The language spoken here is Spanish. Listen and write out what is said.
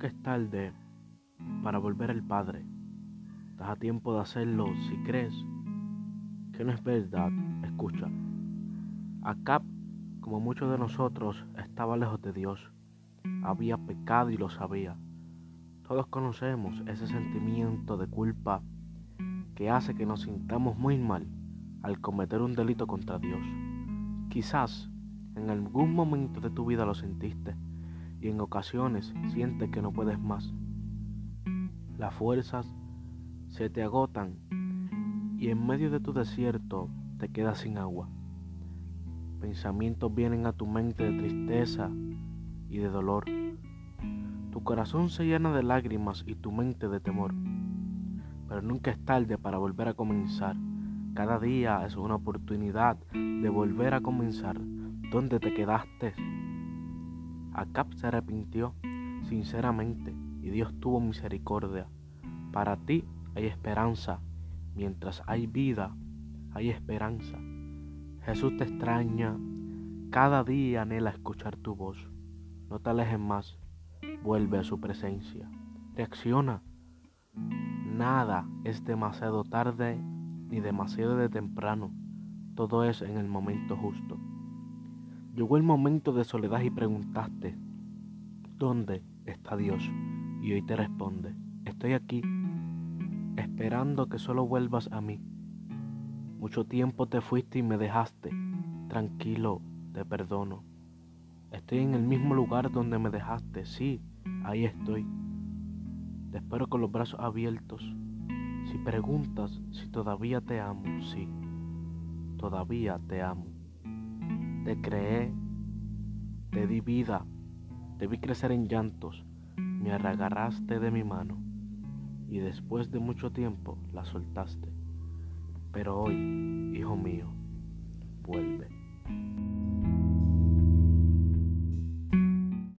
Nunca es tarde para volver al Padre. Estás a tiempo de hacerlo si crees que no es verdad. Escucha. Acá, como muchos de nosotros, estaba lejos de Dios. Había pecado y lo sabía. Todos conocemos ese sentimiento de culpa que hace que nos sintamos muy mal al cometer un delito contra Dios. Quizás en algún momento de tu vida lo sentiste y en ocasiones sientes que no puedes más. Las fuerzas se te agotan y en medio de tu desierto te quedas sin agua. Pensamientos vienen a tu mente de tristeza y de dolor. Tu corazón se llena de lágrimas y tu mente de temor. Pero nunca es tarde para volver a comenzar. Cada día es una oportunidad de volver a comenzar donde te quedaste Acab se arrepintió sinceramente y Dios tuvo misericordia. Para ti hay esperanza. Mientras hay vida, hay esperanza. Jesús te extraña. Cada día anhela escuchar tu voz. No te alejes más. Vuelve a su presencia. Reacciona. Nada es demasiado tarde ni demasiado de temprano. Todo es en el momento justo. Llegó el momento de soledad y preguntaste, ¿dónde está Dios? Y hoy te responde, estoy aquí, esperando que solo vuelvas a mí. Mucho tiempo te fuiste y me dejaste, tranquilo, te perdono. Estoy en el mismo lugar donde me dejaste, sí, ahí estoy. Te espero con los brazos abiertos. Si preguntas si todavía te amo, sí, todavía te amo. Te creé, te di vida, te vi crecer en llantos, me agarraste de mi mano y después de mucho tiempo la soltaste. Pero hoy, hijo mío,